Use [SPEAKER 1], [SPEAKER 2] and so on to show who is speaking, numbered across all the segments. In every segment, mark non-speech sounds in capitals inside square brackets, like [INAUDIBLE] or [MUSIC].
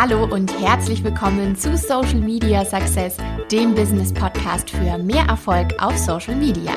[SPEAKER 1] Hallo und herzlich willkommen zu Social Media Success, dem Business Podcast für mehr Erfolg auf Social Media.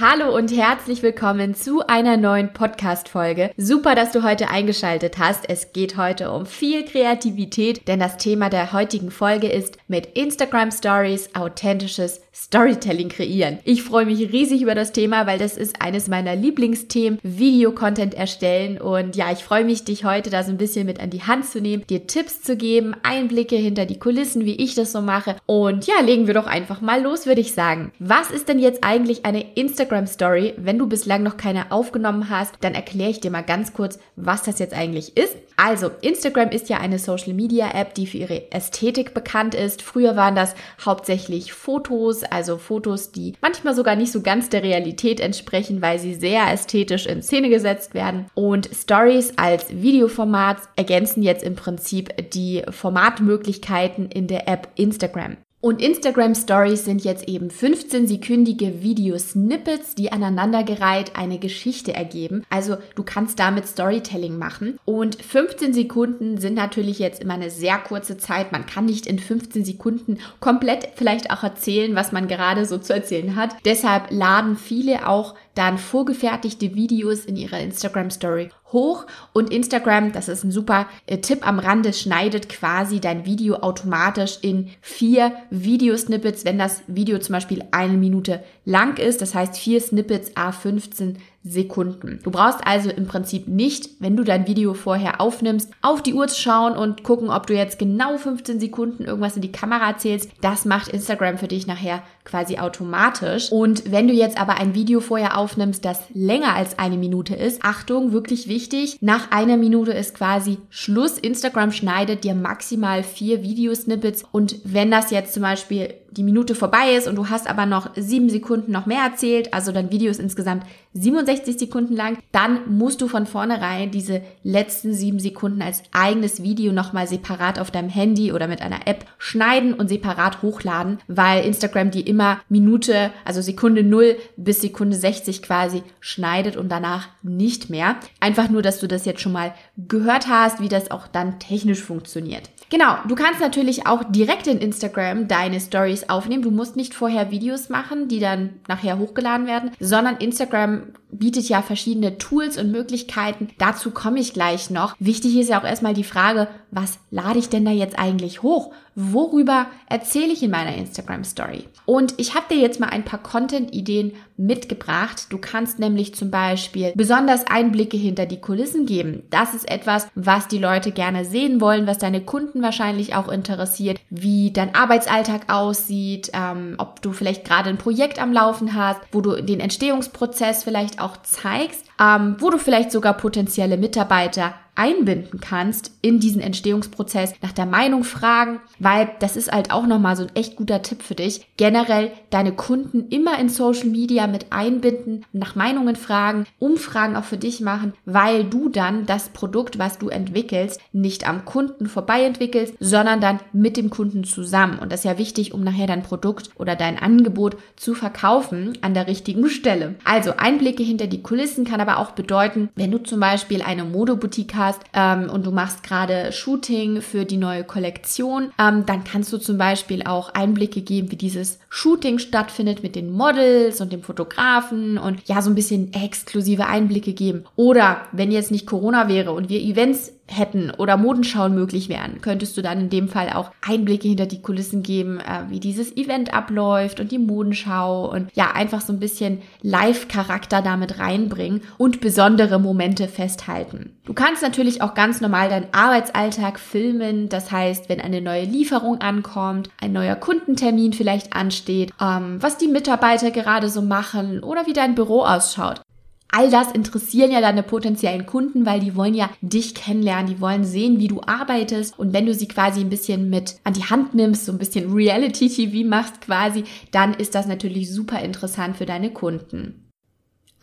[SPEAKER 1] Hallo und herzlich willkommen zu einer neuen Podcast-Folge. Super, dass du heute eingeschaltet hast. Es geht heute um viel Kreativität, denn das Thema der heutigen Folge ist mit Instagram Stories authentisches Storytelling kreieren. Ich freue mich riesig über das Thema, weil das ist eines meiner Lieblingsthemen, Videocontent erstellen. Und ja, ich freue mich, dich heute da so ein bisschen mit an die Hand zu nehmen, dir Tipps zu geben, Einblicke hinter die Kulissen, wie ich das so mache. Und ja, legen wir doch einfach mal los, würde ich sagen. Was ist denn jetzt eigentlich eine Instagram Story. Wenn du bislang noch keine aufgenommen hast, dann erkläre ich dir mal ganz kurz, was das jetzt eigentlich ist. Also, Instagram ist ja eine Social Media App, die für ihre Ästhetik bekannt ist. Früher waren das hauptsächlich Fotos, also Fotos, die manchmal sogar nicht so ganz der Realität entsprechen, weil sie sehr ästhetisch in Szene gesetzt werden. Und Stories als Videoformat ergänzen jetzt im Prinzip die Formatmöglichkeiten in der App Instagram. Und Instagram Stories sind jetzt eben 15-sekündige Videosnippets, die aneinandergereiht eine Geschichte ergeben. Also du kannst damit Storytelling machen. Und 15 Sekunden sind natürlich jetzt immer eine sehr kurze Zeit. Man kann nicht in 15 Sekunden komplett vielleicht auch erzählen, was man gerade so zu erzählen hat. Deshalb laden viele auch dann vorgefertigte Videos in ihrer Instagram Story hoch. Und Instagram, das ist ein super äh, Tipp am Rande, schneidet quasi dein Video automatisch in vier Videosnippets, wenn das Video zum Beispiel eine Minute lang ist, das heißt vier Snippets A15 Sekunden. Du brauchst also im Prinzip nicht, wenn du dein Video vorher aufnimmst, auf die Uhr zu schauen und gucken, ob du jetzt genau 15 Sekunden irgendwas in die Kamera erzählst. Das macht Instagram für dich nachher quasi automatisch. Und wenn du jetzt aber ein Video vorher aufnimmst, das länger als eine Minute ist, Achtung, wirklich wichtig, nach einer Minute ist quasi Schluss. Instagram schneidet dir maximal vier Videosnippets und wenn das jetzt zum Beispiel die Minute vorbei ist und du hast aber noch sieben Sekunden noch mehr erzählt, also dein Video ist insgesamt 67 Sekunden lang, dann musst du von vornherein diese letzten sieben Sekunden als eigenes Video nochmal separat auf deinem Handy oder mit einer App schneiden und separat hochladen, weil Instagram die immer Minute, also Sekunde 0 bis Sekunde 60 quasi schneidet und danach nicht mehr. Einfach nur, dass du das jetzt schon mal gehört hast, wie das auch dann technisch funktioniert. Genau, du kannst natürlich auch direkt in Instagram deine Stories aufnehmen. Du musst nicht vorher Videos machen, die dann nachher hochgeladen werden, sondern Instagram bietet ja verschiedene Tools und Möglichkeiten. Dazu komme ich gleich noch. Wichtig ist ja auch erstmal die Frage, was lade ich denn da jetzt eigentlich hoch? Worüber erzähle ich in meiner Instagram Story? Und ich habe dir jetzt mal ein paar Content-Ideen mitgebracht. Du kannst nämlich zum Beispiel besonders Einblicke hinter die Kulissen geben. Das ist etwas, was die Leute gerne sehen wollen, was deine Kunden wahrscheinlich auch interessiert, wie dein Arbeitsalltag aussieht, ähm, ob du vielleicht gerade ein Projekt am Laufen hast, wo du den Entstehungsprozess vielleicht auch zeigst, ähm, wo du vielleicht sogar potenzielle Mitarbeiter einbinden kannst in diesen Entstehungsprozess, nach der Meinung fragen, weil das ist halt auch nochmal so ein echt guter Tipp für dich. Generell deine Kunden immer in Social Media mit einbinden, nach Meinungen fragen, Umfragen auch für dich machen, weil du dann das Produkt, was du entwickelst, nicht am Kunden vorbei entwickelst, sondern dann mit dem Kunden zusammen. Und das ist ja wichtig, um nachher dein Produkt oder dein Angebot zu verkaufen an der richtigen Stelle. Also Einblicke hinter die Kulissen kann aber auch bedeuten, wenn du zum Beispiel eine Modeboutique hast, ähm, und du machst gerade Shooting für die neue Kollektion, ähm, dann kannst du zum Beispiel auch Einblicke geben, wie dieses Shooting stattfindet mit den Models und dem Fotografen und ja, so ein bisschen exklusive Einblicke geben. Oder wenn jetzt nicht Corona wäre und wir Events hätten oder Modenschauen möglich wären, könntest du dann in dem Fall auch Einblicke hinter die Kulissen geben, äh, wie dieses Event abläuft und die Modenschau und ja, einfach so ein bisschen Live-Charakter damit reinbringen und besondere Momente festhalten. Du kannst natürlich auch ganz normal deinen Arbeitsalltag filmen, das heißt, wenn eine neue Lieferung ankommt, ein neuer Kundentermin vielleicht ansteht, ähm, was die Mitarbeiter gerade so machen oder wie dein Büro ausschaut. All das interessieren ja deine potenziellen Kunden, weil die wollen ja dich kennenlernen, die wollen sehen, wie du arbeitest. Und wenn du sie quasi ein bisschen mit an die Hand nimmst, so ein bisschen [LAUGHS] Reality-TV machst quasi, dann ist das natürlich super interessant für deine Kunden.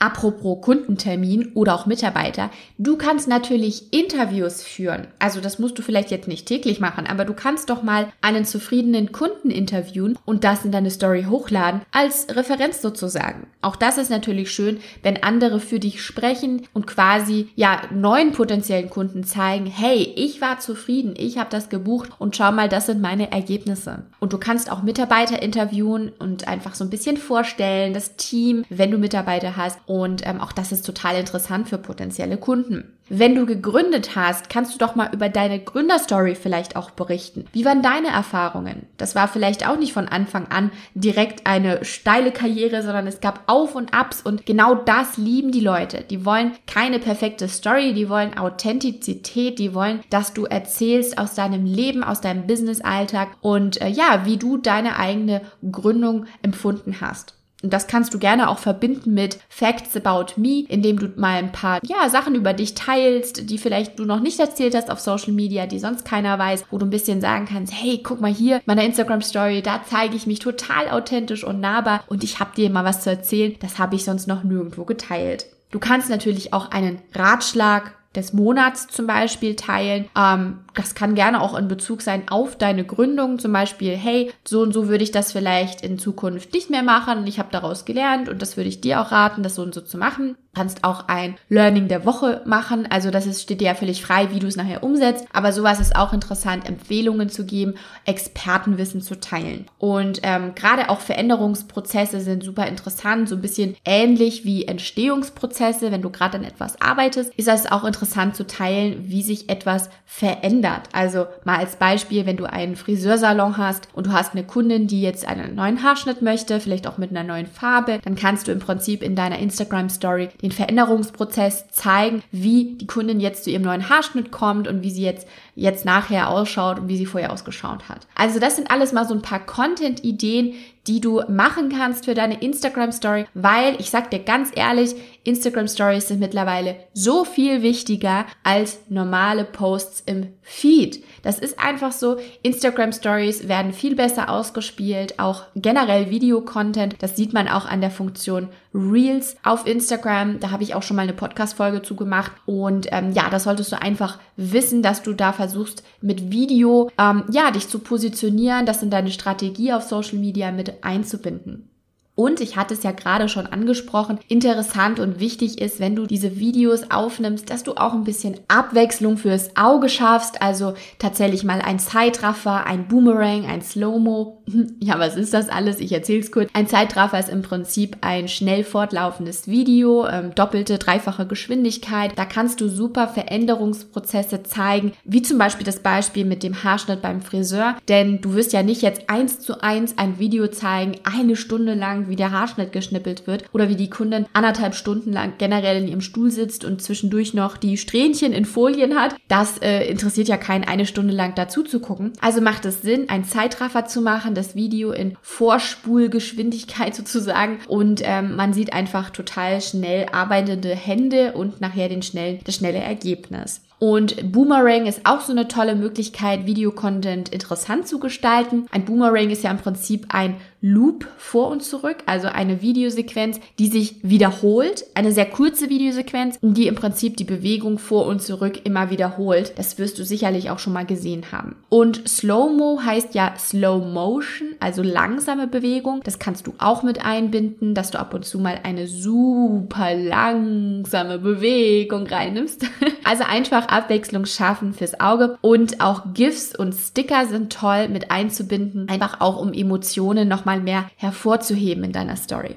[SPEAKER 1] Apropos Kundentermin oder auch Mitarbeiter, du kannst natürlich Interviews führen. Also das musst du vielleicht jetzt nicht täglich machen, aber du kannst doch mal einen zufriedenen Kunden interviewen und das in deine Story hochladen als Referenz sozusagen. Auch das ist natürlich schön, wenn andere für dich sprechen und quasi ja neuen potenziellen Kunden zeigen, hey, ich war zufrieden, ich habe das gebucht und schau mal, das sind meine Ergebnisse. Und du kannst auch Mitarbeiter interviewen und einfach so ein bisschen vorstellen, das Team, wenn du Mitarbeiter hast und ähm, auch das ist total interessant für potenzielle Kunden. Wenn du gegründet hast, kannst du doch mal über deine Gründerstory vielleicht auch berichten. Wie waren deine Erfahrungen? Das war vielleicht auch nicht von Anfang an direkt eine steile Karriere, sondern es gab Auf und Abs und genau das lieben die Leute. Die wollen keine perfekte Story, die wollen Authentizität, die wollen, dass du erzählst aus deinem Leben, aus deinem Business-Alltag und äh, ja, wie du deine eigene Gründung empfunden hast. Und das kannst du gerne auch verbinden mit Facts about me, indem du mal ein paar ja, Sachen über dich teilst, die vielleicht du noch nicht erzählt hast auf Social Media, die sonst keiner weiß, wo du ein bisschen sagen kannst, hey, guck mal hier, meiner Instagram Story, da zeige ich mich total authentisch und nahbar und ich habe dir mal was zu erzählen, das habe ich sonst noch nirgendwo geteilt. Du kannst natürlich auch einen Ratschlag des Monats zum Beispiel teilen. Ähm, das kann gerne auch in Bezug sein auf deine Gründung. Zum Beispiel, hey, so und so würde ich das vielleicht in Zukunft nicht mehr machen. Ich habe daraus gelernt und das würde ich dir auch raten, das so und so zu machen kannst auch ein Learning der Woche machen. Also das ist, steht dir ja völlig frei, wie du es nachher umsetzt. Aber sowas ist auch interessant, Empfehlungen zu geben, Expertenwissen zu teilen. Und ähm, gerade auch Veränderungsprozesse sind super interessant, so ein bisschen ähnlich wie Entstehungsprozesse. Wenn du gerade an etwas arbeitest, ist das auch interessant zu teilen, wie sich etwas verändert. Also mal als Beispiel, wenn du einen Friseursalon hast und du hast eine Kundin, die jetzt einen neuen Haarschnitt möchte, vielleicht auch mit einer neuen Farbe, dann kannst du im Prinzip in deiner Instagram Story den Veränderungsprozess zeigen, wie die Kundin jetzt zu ihrem neuen Haarschnitt kommt und wie sie jetzt, jetzt nachher ausschaut und wie sie vorher ausgeschaut hat. Also das sind alles mal so ein paar Content-Ideen, die du machen kannst für deine Instagram Story, weil ich sag dir ganz ehrlich, Instagram Stories sind mittlerweile so viel wichtiger als normale Posts im Feed. Das ist einfach so. Instagram Stories werden viel besser ausgespielt, auch generell Video-Content. Das sieht man auch an der Funktion Reels auf Instagram. Da habe ich auch schon mal eine Podcast-Folge zu gemacht. Und ähm, ja, das solltest du einfach wissen, dass du da versuchst, mit Video ähm, ja dich zu positionieren, das in deine Strategie auf Social Media mit einzubinden. Und ich hatte es ja gerade schon angesprochen, interessant und wichtig ist, wenn du diese Videos aufnimmst, dass du auch ein bisschen Abwechslung fürs Auge schaffst. Also tatsächlich mal ein Zeitraffer, ein Boomerang, ein Slow-Mo. [LAUGHS] Ja, was ist das alles? Ich erzähl's kurz. Ein Zeitraffer ist im Prinzip ein schnell fortlaufendes Video, ähm, doppelte, dreifache Geschwindigkeit. Da kannst du super Veränderungsprozesse zeigen, wie zum Beispiel das Beispiel mit dem Haarschnitt beim Friseur. Denn du wirst ja nicht jetzt eins zu eins ein Video zeigen, eine Stunde lang wie der Haarschnitt geschnippelt wird oder wie die Kundin anderthalb Stunden lang generell in ihrem Stuhl sitzt und zwischendurch noch die Strähnchen in Folien hat. Das äh, interessiert ja keinen, eine Stunde lang dazu zu gucken. Also macht es Sinn, einen Zeitraffer zu machen, das Video in Vorspulgeschwindigkeit [LAUGHS] sozusagen und ähm, man sieht einfach total schnell arbeitende Hände und nachher den schnellen, das schnelle Ergebnis. Und Boomerang ist auch so eine tolle Möglichkeit, Videocontent interessant zu gestalten. Ein Boomerang ist ja im Prinzip ein Loop vor und zurück, also eine Videosequenz, die sich wiederholt, eine sehr kurze Videosequenz, die im Prinzip die Bewegung vor und zurück immer wiederholt. Das wirst du sicherlich auch schon mal gesehen haben. Und Slow-Mo heißt ja Slow Motion, also langsame Bewegung. Das kannst du auch mit einbinden, dass du ab und zu mal eine super langsame Bewegung reinnimmst. [LAUGHS] Also einfach Abwechslung schaffen fürs Auge und auch GIFs und Sticker sind toll mit einzubinden, einfach auch um Emotionen nochmal mehr hervorzuheben in deiner Story.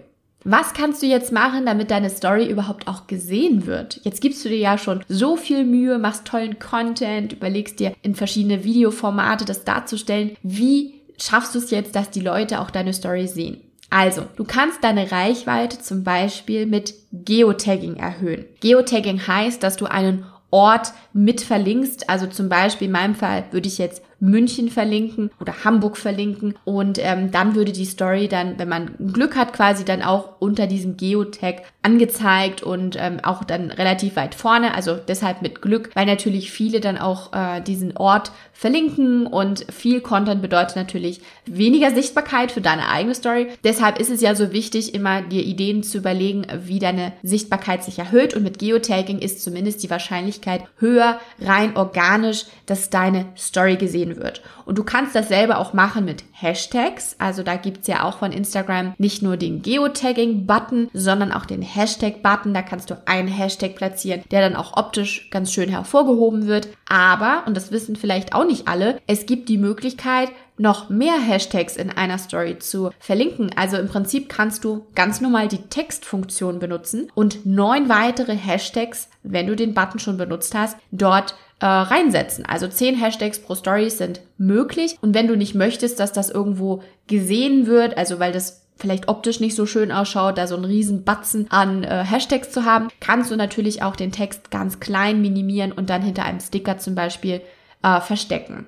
[SPEAKER 1] Was kannst du jetzt machen, damit deine Story überhaupt auch gesehen wird? Jetzt gibst du dir ja schon so viel Mühe, machst tollen Content, überlegst dir in verschiedene Videoformate das darzustellen. Wie schaffst du es jetzt, dass die Leute auch deine Story sehen? Also, du kannst deine Reichweite zum Beispiel mit Geotagging erhöhen. Geotagging heißt, dass du einen Ort mit verlinkst. Also zum Beispiel in meinem Fall würde ich jetzt München verlinken oder Hamburg verlinken und ähm, dann würde die Story dann, wenn man Glück hat, quasi dann auch unter diesem Geotag angezeigt und ähm, auch dann relativ weit vorne. Also deshalb mit Glück, weil natürlich viele dann auch äh, diesen Ort verlinken und viel Content bedeutet natürlich weniger Sichtbarkeit für deine eigene Story. Deshalb ist es ja so wichtig, immer dir Ideen zu überlegen, wie deine Sichtbarkeit sich erhöht und mit Geotagging ist zumindest die Wahrscheinlichkeit höher, rein organisch, dass deine Story gesehen wird. Und du kannst dasselbe auch machen mit Hashtags. Also da gibt's ja auch von Instagram nicht nur den Geotagging-Button, sondern auch den Hashtag-Button. Da kannst du einen Hashtag platzieren, der dann auch optisch ganz schön hervorgehoben wird. Aber, und das wissen vielleicht auch nicht alle, es gibt die Möglichkeit, noch mehr Hashtags in einer Story zu verlinken. Also im Prinzip kannst du ganz normal die Textfunktion benutzen und neun weitere Hashtags, wenn du den Button schon benutzt hast, dort äh, reinsetzen. Also zehn Hashtags pro Story sind möglich. Und wenn du nicht möchtest, dass das irgendwo gesehen wird, also weil das vielleicht optisch nicht so schön ausschaut, da so einen riesen Batzen an äh, Hashtags zu haben, kannst du natürlich auch den Text ganz klein minimieren und dann hinter einem Sticker zum Beispiel äh, verstecken.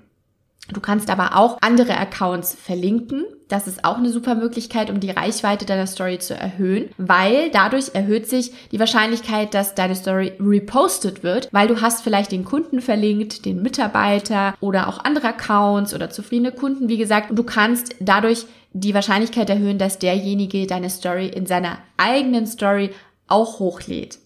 [SPEAKER 1] Du kannst aber auch andere Accounts verlinken. Das ist auch eine super Möglichkeit, um die Reichweite deiner Story zu erhöhen, weil dadurch erhöht sich die Wahrscheinlichkeit, dass deine Story repostet wird, weil du hast vielleicht den Kunden verlinkt, den Mitarbeiter oder auch andere Accounts oder zufriedene Kunden, wie gesagt, und du kannst dadurch die Wahrscheinlichkeit erhöhen, dass derjenige deine Story in seiner eigenen Story auch hochlädt.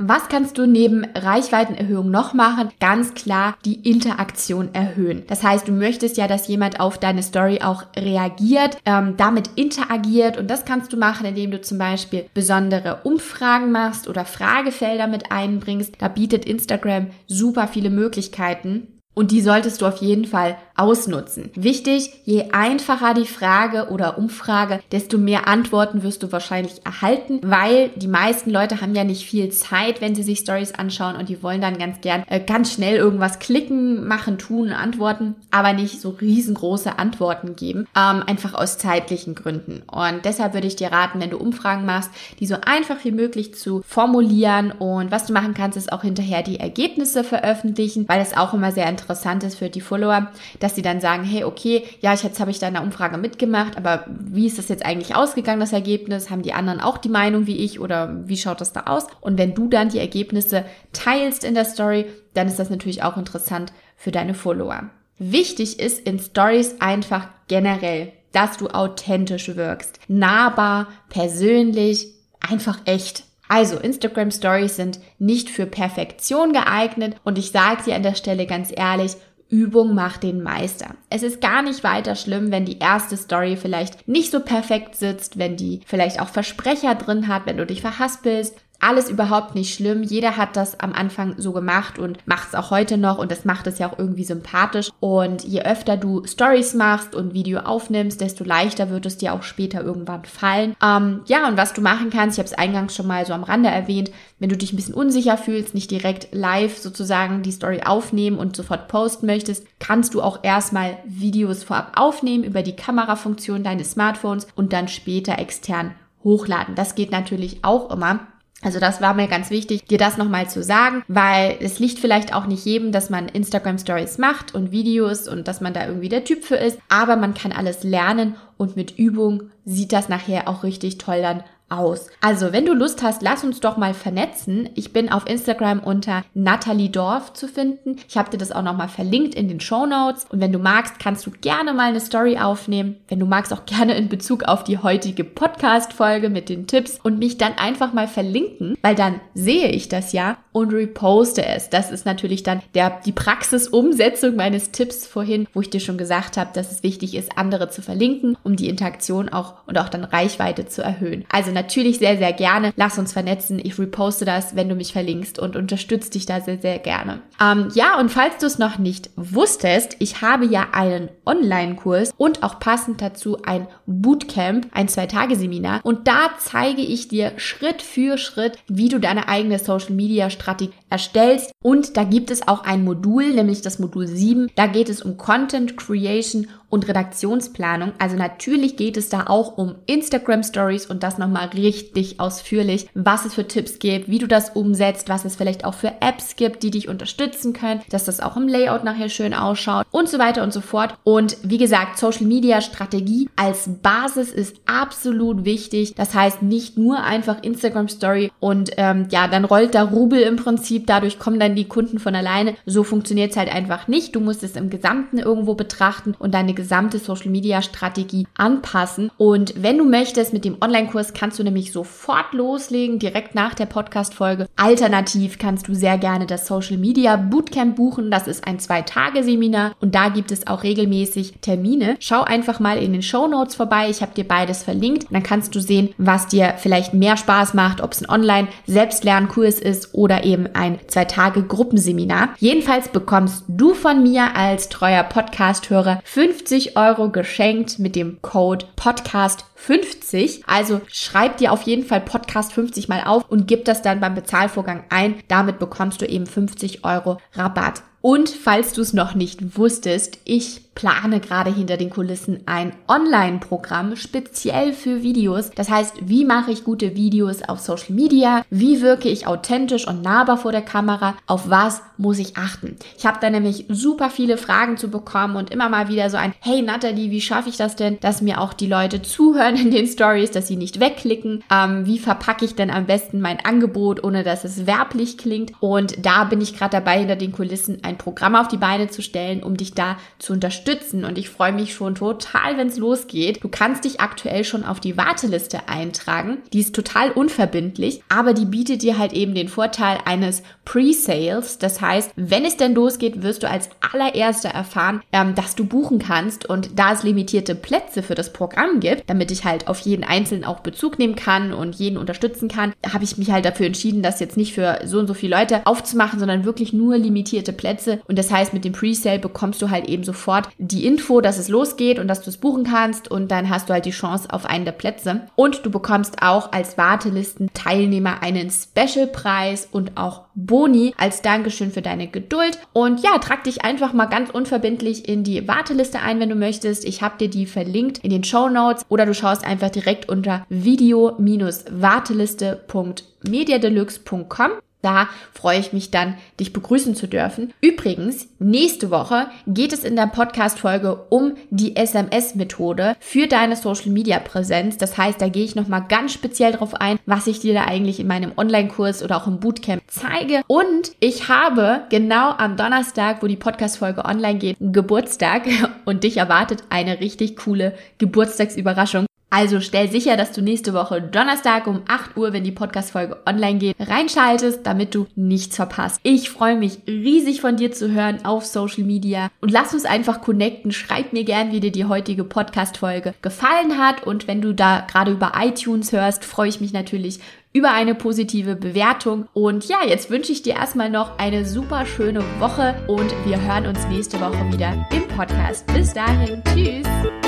[SPEAKER 1] Was kannst du neben Reichweitenerhöhung noch machen? Ganz klar die Interaktion erhöhen. Das heißt, du möchtest ja, dass jemand auf deine Story auch reagiert, ähm, damit interagiert und das kannst du machen, indem du zum Beispiel besondere Umfragen machst oder Fragefelder mit einbringst. Da bietet Instagram super viele Möglichkeiten. Und die solltest du auf jeden Fall ausnutzen. Wichtig, je einfacher die Frage oder Umfrage, desto mehr Antworten wirst du wahrscheinlich erhalten, weil die meisten Leute haben ja nicht viel Zeit, wenn sie sich Stories anschauen und die wollen dann ganz gern äh, ganz schnell irgendwas klicken, machen, tun, antworten, aber nicht so riesengroße Antworten geben, ähm, einfach aus zeitlichen Gründen. Und deshalb würde ich dir raten, wenn du Umfragen machst, die so einfach wie möglich zu formulieren und was du machen kannst, ist auch hinterher die Ergebnisse veröffentlichen, weil es auch immer sehr interessant interessant ist für die Follower, dass sie dann sagen, hey, okay, ja, ich, jetzt habe ich da eine Umfrage mitgemacht, aber wie ist das jetzt eigentlich ausgegangen, das Ergebnis? Haben die anderen auch die Meinung wie ich oder wie schaut das da aus? Und wenn du dann die Ergebnisse teilst in der Story, dann ist das natürlich auch interessant für deine Follower. Wichtig ist in Stories einfach generell, dass du authentisch wirkst. Nahbar, persönlich, einfach echt. Also Instagram Stories sind nicht für Perfektion geeignet und ich sage dir an der Stelle ganz ehrlich, Übung macht den Meister. Es ist gar nicht weiter schlimm, wenn die erste Story vielleicht nicht so perfekt sitzt, wenn die vielleicht auch Versprecher drin hat, wenn du dich verhaspelst alles überhaupt nicht schlimm. Jeder hat das am Anfang so gemacht und macht es auch heute noch und das macht es ja auch irgendwie sympathisch. Und je öfter du Stories machst und Video aufnimmst, desto leichter wird es dir auch später irgendwann fallen. Ähm, ja, und was du machen kannst, ich habe es eingangs schon mal so am Rande erwähnt, wenn du dich ein bisschen unsicher fühlst, nicht direkt live sozusagen die Story aufnehmen und sofort posten möchtest, kannst du auch erstmal Videos vorab aufnehmen über die Kamerafunktion deines Smartphones und dann später extern hochladen. Das geht natürlich auch immer. Also das war mir ganz wichtig, dir das nochmal zu sagen, weil es liegt vielleicht auch nicht jedem, dass man Instagram Stories macht und Videos und dass man da irgendwie der Typ für ist, aber man kann alles lernen und mit Übung sieht das nachher auch richtig toll dann aus. Also, wenn du Lust hast, lass uns doch mal vernetzen. Ich bin auf Instagram unter Nathalie Dorf zu finden. Ich habe dir das auch nochmal verlinkt in den Show Notes. Und wenn du magst, kannst du gerne mal eine Story aufnehmen. Wenn du magst, auch gerne in Bezug auf die heutige Podcast-Folge mit den Tipps und mich dann einfach mal verlinken, weil dann sehe ich das ja und reposte es. Das ist natürlich dann der, die Praxisumsetzung meines Tipps vorhin, wo ich dir schon gesagt habe, dass es wichtig ist, andere zu verlinken, um die Interaktion auch und auch dann Reichweite zu erhöhen. Also natürlich sehr, sehr gerne. Lass uns vernetzen. Ich reposte das, wenn du mich verlinkst und unterstütze dich da sehr, sehr gerne. Ähm, ja, und falls du es noch nicht wusstest, ich habe ja einen Online-Kurs und auch passend dazu ein Bootcamp, ein Zwei-Tage-Seminar. Und da zeige ich dir Schritt für Schritt, wie du deine eigene Social-Media-Strategie erstellst. Und da gibt es auch ein Modul, nämlich das Modul 7. Da geht es um Content Creation und Redaktionsplanung. Also natürlich geht es da auch um Instagram Stories und das nochmal richtig ausführlich, was es für Tipps gibt, wie du das umsetzt, was es vielleicht auch für Apps gibt, die dich unterstützen können, dass das auch im Layout nachher schön ausschaut und so weiter und so fort. Und wie gesagt, Social Media Strategie als Basis ist absolut wichtig. Das heißt nicht nur einfach Instagram Story und ähm, ja, dann rollt da Rubel im Prinzip, dadurch kommen dann die Kunden von alleine. So funktioniert es halt einfach nicht. Du musst es im Gesamten irgendwo betrachten und deine gesamte Social Media Strategie anpassen. Und wenn du möchtest, mit dem Online-Kurs kannst du nämlich sofort loslegen, direkt nach der Podcast-Folge. Alternativ kannst du sehr gerne das Social Media Bootcamp buchen. Das ist ein Zwei-Tage-Seminar und da gibt es auch regelmäßig Termine. Schau einfach mal in den Show Notes vorbei. Ich habe dir beides verlinkt. Dann kannst du sehen, was dir vielleicht mehr Spaß macht, ob es ein Online-Selbstlernkurs ist oder eben ein Zwei-Tage-Gruppenseminar. Jedenfalls bekommst du von mir als treuer Podcast-Hörer 50 Euro geschenkt mit dem Code Podcast 50. Also schreib dir auf jeden Fall Podcast 50 mal auf und gib das dann beim Bezahlvorgang ein. Damit bekommst du eben 50 Euro Rabatt. Und falls du es noch nicht wusstest, ich plane gerade hinter den Kulissen ein Online-Programm speziell für Videos. Das heißt, wie mache ich gute Videos auf Social Media? Wie wirke ich authentisch und nahbar vor der Kamera? Auf was muss ich achten? Ich habe da nämlich super viele Fragen zu bekommen und immer mal wieder so ein, hey Natalie, wie schaffe ich das denn, dass mir auch die Leute [LAUGHS] zuhören in den Stories, dass sie nicht wegklicken? Ähm, wie verpacke ich denn am besten mein Angebot, ohne dass es werblich klingt? Und da bin ich gerade dabei, hinter den Kulissen ein Programm auf die Beine zu stellen, um dich da zu unterstützen unterstützen und ich freue mich schon total, wenn es losgeht. Du kannst dich aktuell schon auf die Warteliste eintragen. Die ist total unverbindlich, aber die bietet dir halt eben den Vorteil eines Pre-Sales. Das heißt, wenn es denn losgeht, wirst du als allererster erfahren, ähm, dass du buchen kannst und da es limitierte Plätze für das Programm gibt, damit ich halt auf jeden Einzelnen auch Bezug nehmen kann und jeden unterstützen kann, habe ich mich halt dafür entschieden, das jetzt nicht für so und so viele Leute aufzumachen, sondern wirklich nur limitierte Plätze. Und das heißt, mit dem Pre-Sale bekommst du halt eben sofort die Info, dass es losgeht und dass du es buchen kannst und dann hast du halt die Chance auf einen der Plätze. Und du bekommst auch als Wartelisten-Teilnehmer einen Special-Preis und auch Boni als Dankeschön für deine Geduld. Und ja, trag dich einfach mal ganz unverbindlich in die Warteliste ein, wenn du möchtest. Ich habe dir die verlinkt in den Show Notes oder du schaust einfach direkt unter video-warteliste.mediadeluxe.com da freue ich mich dann, dich begrüßen zu dürfen. Übrigens, nächste Woche geht es in der Podcast-Folge um die SMS-Methode für deine Social-Media-Präsenz. Das heißt, da gehe ich nochmal ganz speziell drauf ein, was ich dir da eigentlich in meinem Online-Kurs oder auch im Bootcamp zeige. Und ich habe genau am Donnerstag, wo die Podcast-Folge online geht, Geburtstag [LAUGHS] und dich erwartet eine richtig coole Geburtstagsüberraschung. Also stell sicher, dass du nächste Woche Donnerstag um 8 Uhr, wenn die Podcast-Folge online geht, reinschaltest, damit du nichts verpasst. Ich freue mich riesig von dir zu hören auf Social Media und lass uns einfach connecten. Schreib mir gern, wie dir die heutige Podcast-Folge gefallen hat und wenn du da gerade über iTunes hörst, freue ich mich natürlich über eine positive Bewertung. Und ja, jetzt wünsche ich dir erstmal noch eine super schöne Woche und wir hören uns nächste Woche wieder im Podcast. Bis dahin, tschüss!